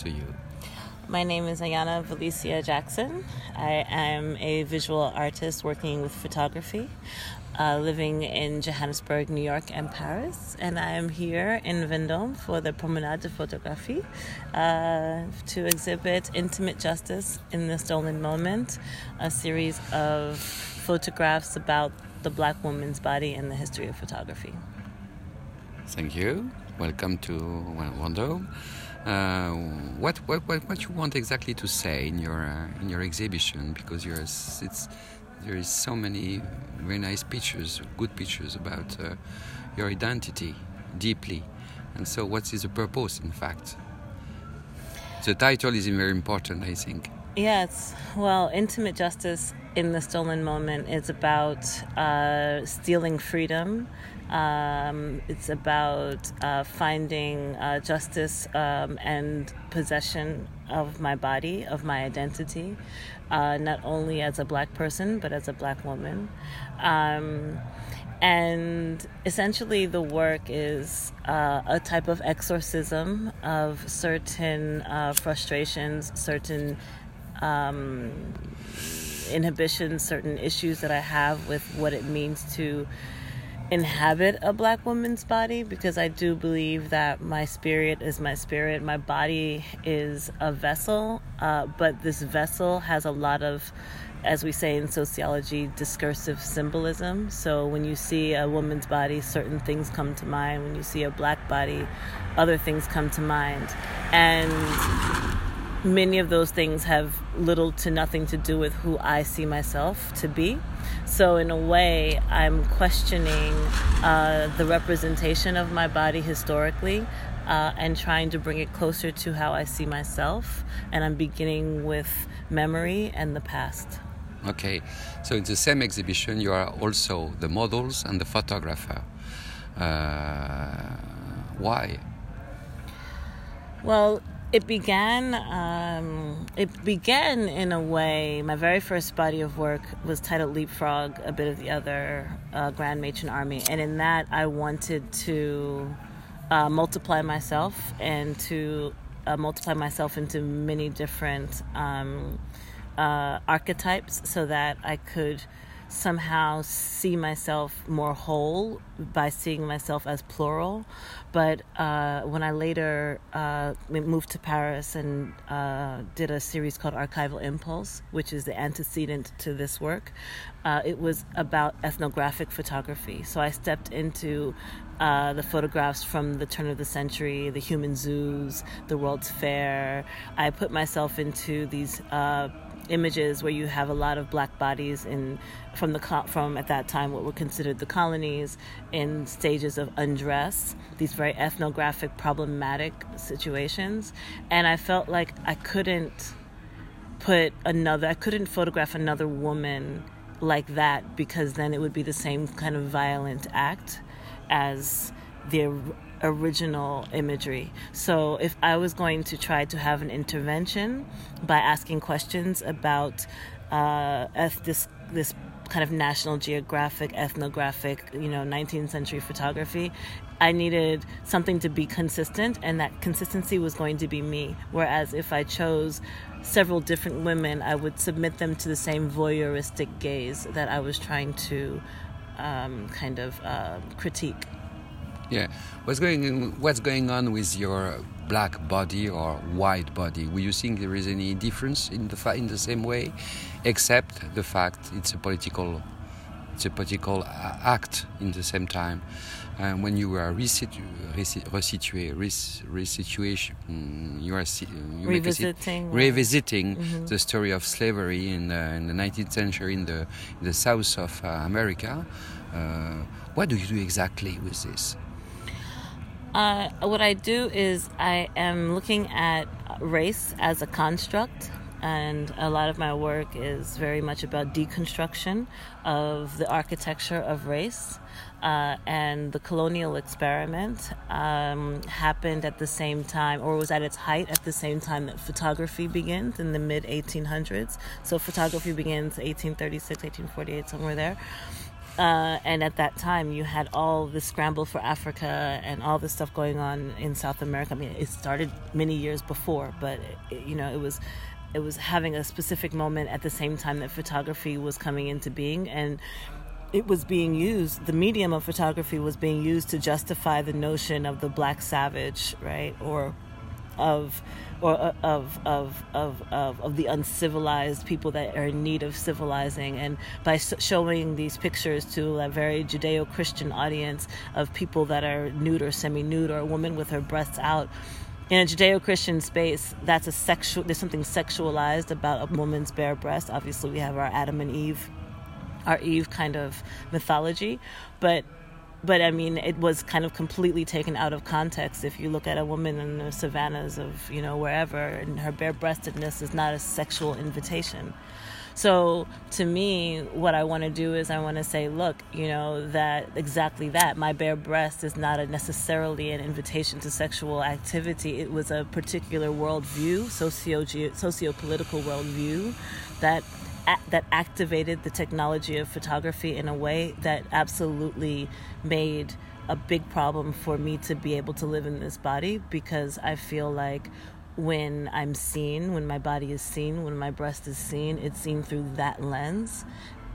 to you? My name is Ayana Vellissia Jackson. I am a visual artist working with photography, uh, living in Johannesburg, New York, and Paris. And I am here in Vendôme for the Promenade de Photographie uh, to exhibit Intimate Justice in the Stolen Moment, a series of photographs about the black woman's body and the history of photography. Thank you. Welcome to Vendôme. Uh, what, what what what you want exactly to say in your uh, in your exhibition? Because you're it's there is so many very nice pictures, good pictures about uh, your identity deeply. And so, what is the purpose, in fact? The title is very important, I think. Yes, well, intimate justice in the stolen moment is about uh, stealing freedom. Um, it's about uh, finding uh, justice um, and possession of my body, of my identity, uh, not only as a black person, but as a black woman. Um, and essentially, the work is uh, a type of exorcism of certain uh, frustrations, certain um, inhibitions, certain issues that I have with what it means to inhabit a black woman's body because I do believe that my spirit is my spirit. My body is a vessel, uh, but this vessel has a lot of, as we say in sociology, discursive symbolism. So when you see a woman's body, certain things come to mind. When you see a black body, other things come to mind. And many of those things have little to nothing to do with who I see myself to be. So, in a way, I'm questioning uh, the representation of my body historically uh, and trying to bring it closer to how I see myself. And I'm beginning with memory and the past. Okay, so in the same exhibition, you are also the models and the photographer. Uh, why? Well, it began um, it began in a way my very first body of work was titled leapfrog a bit of the other uh, grand matron army. And in that i wanted to uh, multiply myself and to uh, multiply myself into many different um, uh, archetypes so that i could somehow see myself more whole by seeing myself as plural. But uh, when I later uh, moved to Paris and uh, did a series called Archival Impulse, which is the antecedent to this work, uh, it was about ethnographic photography. So I stepped into uh, the photographs from the turn of the century, the human zoos, the World's Fair. I put myself into these uh, images where you have a lot of black bodies in from the from at that time what were considered the colonies in stages of undress these very ethnographic problematic situations. And i felt like i couldn't put another i couldn't photograph another woman like that because then it would be the same kind of violent act as the original imagery. So if I was going to try to have an intervention by asking questions about uh, this this kind of National Geographic, ethnographic, you know, 19th century photography, I needed something to be consistent, and that consistency was going to be me. Whereas if I chose several different women, I would submit them to the same voyeuristic gaze that I was trying to um, kind of uh, critique. Yeah, what's going what's going on with your black body or white body? Do you think there is any difference in the in the same way, except the fact it's a political it's a political act in the same time. And when you are resitu, resitué, res, resituation, mm, you are you revisiting, revisiting mm -hmm. the story of slavery in the, in the 19th century in the, in the south of uh, America. Uh, what do you do exactly with this? Uh, what I do is I am looking at race as a construct, and a lot of my work is very much about deconstruction of the architecture of race. Uh, and the colonial experiment um, happened at the same time, or was at its height at the same time that photography begins in the mid 1800s. So photography begins 1836, 1848, somewhere there. Uh, and at that time, you had all the scramble for Africa and all this stuff going on in South America. I mean, it started many years before, but it, you know, it was it was having a specific moment at the same time that photography was coming into being, and it was being used. The medium of photography was being used to justify the notion of the black savage, right, or of or uh, of, of of of of the uncivilized people that are in need of civilizing. And by showing these pictures to a very judeo-christian audience of people that are nude or semi-nude or a woman with her breasts out in a judeo-christian space that's a sexual there's something sexualized about a woman's bare breast. Obviously we have our adam and eve our eve kind of mythology. But but I mean, it was kind of completely taken out of context. If you look at a woman in the savannas of, you know, wherever, and her bare-breastedness is not a sexual invitation. So to me, what I want to do is I want to say, look, you know, that exactly that. My bare breast is not necessarily an invitation to sexual activity. It was a particular worldview, socio socio political worldview that that activated the technology of photography in a way that absolutely made a big problem for me to be able to live in this body because I feel like when I'm seen, when my body is seen, when my breast is seen, it's seen through that lens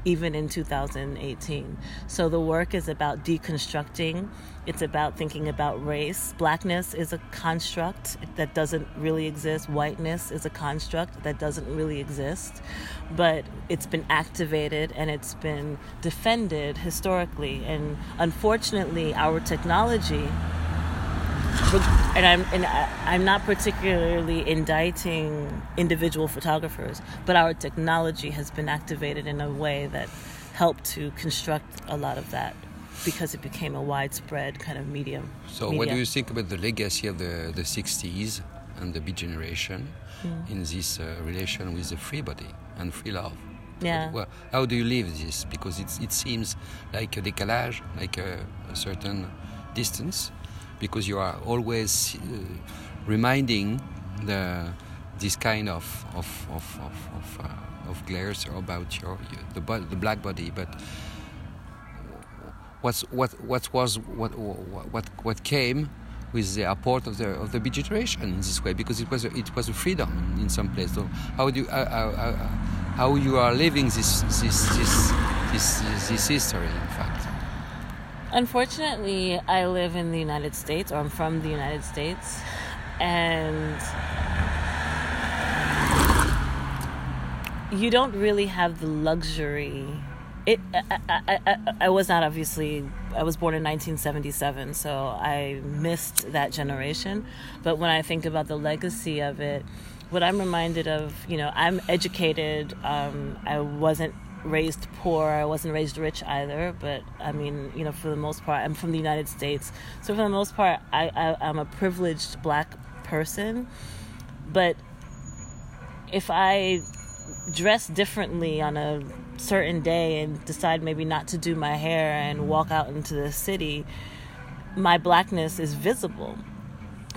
even in 2018. So the work is about deconstructing, it's about thinking about race. Blackness is a construct that doesn't really exist, whiteness is a construct that doesn't really exist, but it's been activated and it's been defended historically. And unfortunately, our technology and I'm and I'm not particularly indicting individual photographers, but our technology has been activated in a way that helped to construct a lot of that because it became a widespread kind of medium. So, media. what do you think about the legacy of the the '60s and the Beat Generation mm. in this uh, relation with the free body and free love? Yeah. Well, how do you live this? Because it it seems like a décalage, like a, a certain distance because you are always uh, reminding the this kind of of of of, of, uh, of glares about your, your the, the black body, but what's what what was what what what came with the apport of the of the Beat Generation in this way because it was a, it was a freedom in some place. So how do you, uh, uh, uh, how you are living this this this this, this history in fact? Unfortunately, I live in the United States, or I'm from the United States, and you don't really have the luxury. It, I, I, I, I, was not obviously, I was born in 1977, so I missed that generation. But when I think about the legacy of it, what I'm reminded of, you know, I'm educated. Um, I wasn't raised poor. I wasn't raised rich either, but I mean, you know, for the most part, I'm from the United States. So for the most part, I, I I'm a privileged black person. But if I dress differently on a certain day and decide maybe not to do my hair and walk out into the city, my blackness is visible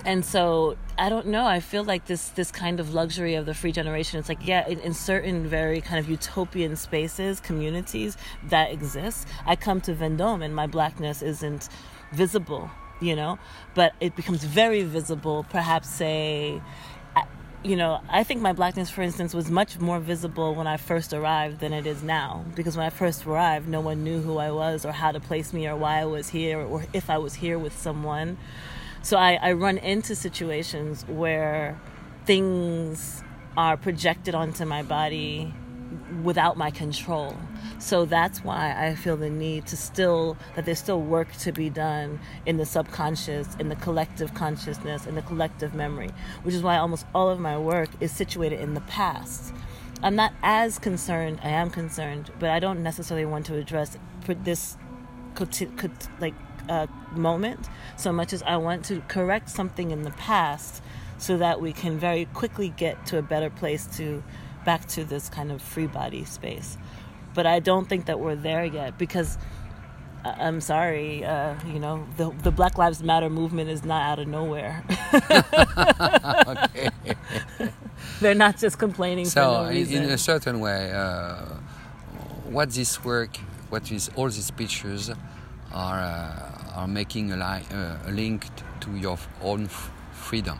and so I don't know. I feel like this this kind of luxury of the free generation. It's like yeah, in, in, certain very kind of utopian spaces, communities that exist. I come to Vendôme and my blackness isn't visible, you know, but it becomes very visible. Perhaps say. You know, I think my blackness, for instance, was much more visible when I first arrived than it is now. Because when I first arrived, no one knew who I was or how to place me or why I was here or if I was here with someone. So I, I run into situations where things are projected onto my body without my control. So that's why I feel the need to still, that there's still work to be done in the subconscious, in the collective consciousness, in the collective memory, which is why almost all of my work is situated in the past. I'm not as concerned, I am concerned, but I don't necessarily want to address this could like uh, moment so much as I want to correct something in the past so that we can very quickly get to a better place to back to this kind of free body space. But I don't think that we're there yet because uh, I'm sorry, uh, you know, the, the Black Lives Matter movement is not out of nowhere. They're not just complaining so no in a certain way, uh, what this work what is all these pictures are uh, are making a, li- uh, a link t- to your own f- freedom.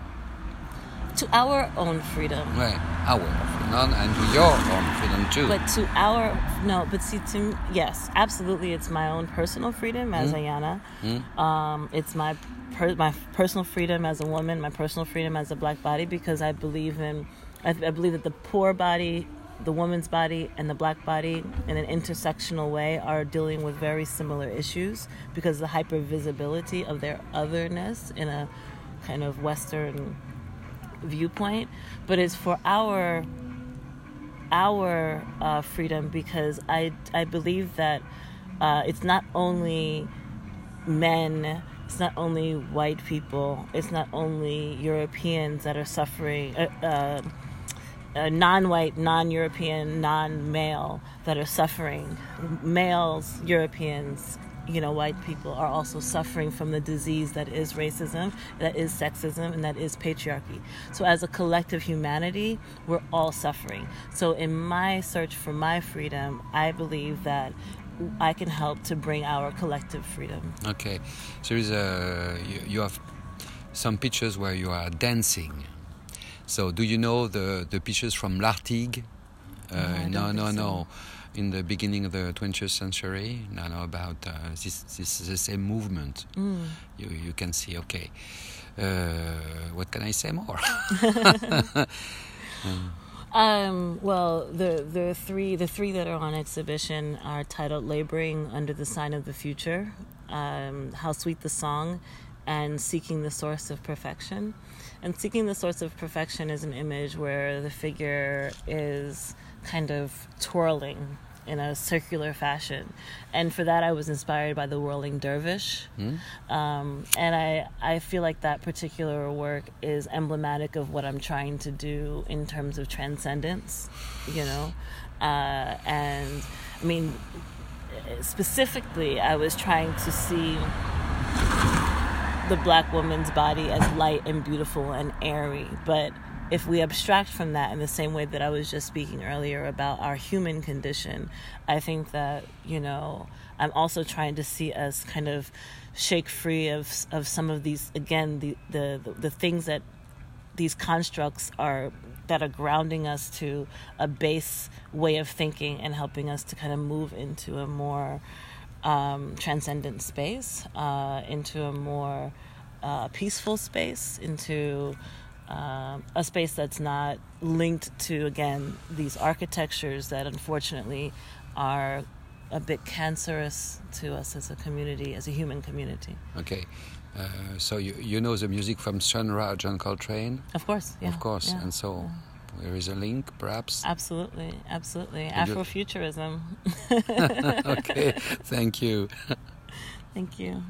To our own freedom. Right, our freedom and to your own freedom too. But to our no, but see to yes, absolutely, it's my own personal freedom as Ayana. Um, it's my per, my personal freedom as a woman, my personal freedom as a black body, because I believe in, I, I believe that the poor body, the woman's body, and the black body, in an intersectional way, are dealing with very similar issues because the hypervisibility of their otherness in a kind of Western viewpoint, but it's for our our uh, freedom because I I believe that uh, it's not only men, it's not only white people, it's not only Europeans that are suffering. Uh, uh, non-white, non-European, non-male that are suffering. Males, Europeans, you know, white people are also suffering from the disease that is racism, that is sexism, and that is patriarchy. So, as a collective humanity, we're all suffering. So, in my search for my freedom, I believe that I can help to bring our collective freedom. Okay, so there is a you, you have some pictures where you are dancing. So do you know the the pictures from Lartigue? Uh, no, no, so. no. In the beginning of the 20th century, no, no, about uh, this, this the same movement. Mm. You you can see. Okay, uh, what can I say more? Um, well, the the three the three that are on exhibition are titled "Laboring Under the Sign of the Future," um, "How Sweet the Song," and "Seeking the Source of Perfection." And "Seeking the Source of Perfection" is an image where the figure is kind of twirling in a circular fashion, and for that I was inspired by the whirling dervish. Um, and I, I feel like that particular work is emblematic of what I'm trying to do in terms of transcendence, you know. Uh, and I mean, specifically, I was trying to see the black woman's body as light and beautiful and airy. But if we abstract from that in the same way that I was just speaking earlier about our human condition, I think that, you know, I'm also trying to see us kind of shake free of of some of these again the the the, the things that these constructs are that are grounding us to a base way of thinking and helping us to kind of move into a more um, transcendent space, uh, into a more uh, peaceful space, into um, a space that's not linked to again these architectures that unfortunately are a bit cancerous to us as a community, as a human community. okay, uh, so you you know the music from Sun Ra, John Coltrane, Of course, yeah, of course, yeah, and so yeah. There is a link, perhaps. Absolutely, absolutely. Afrofuturism. okay, thank you. Thank you.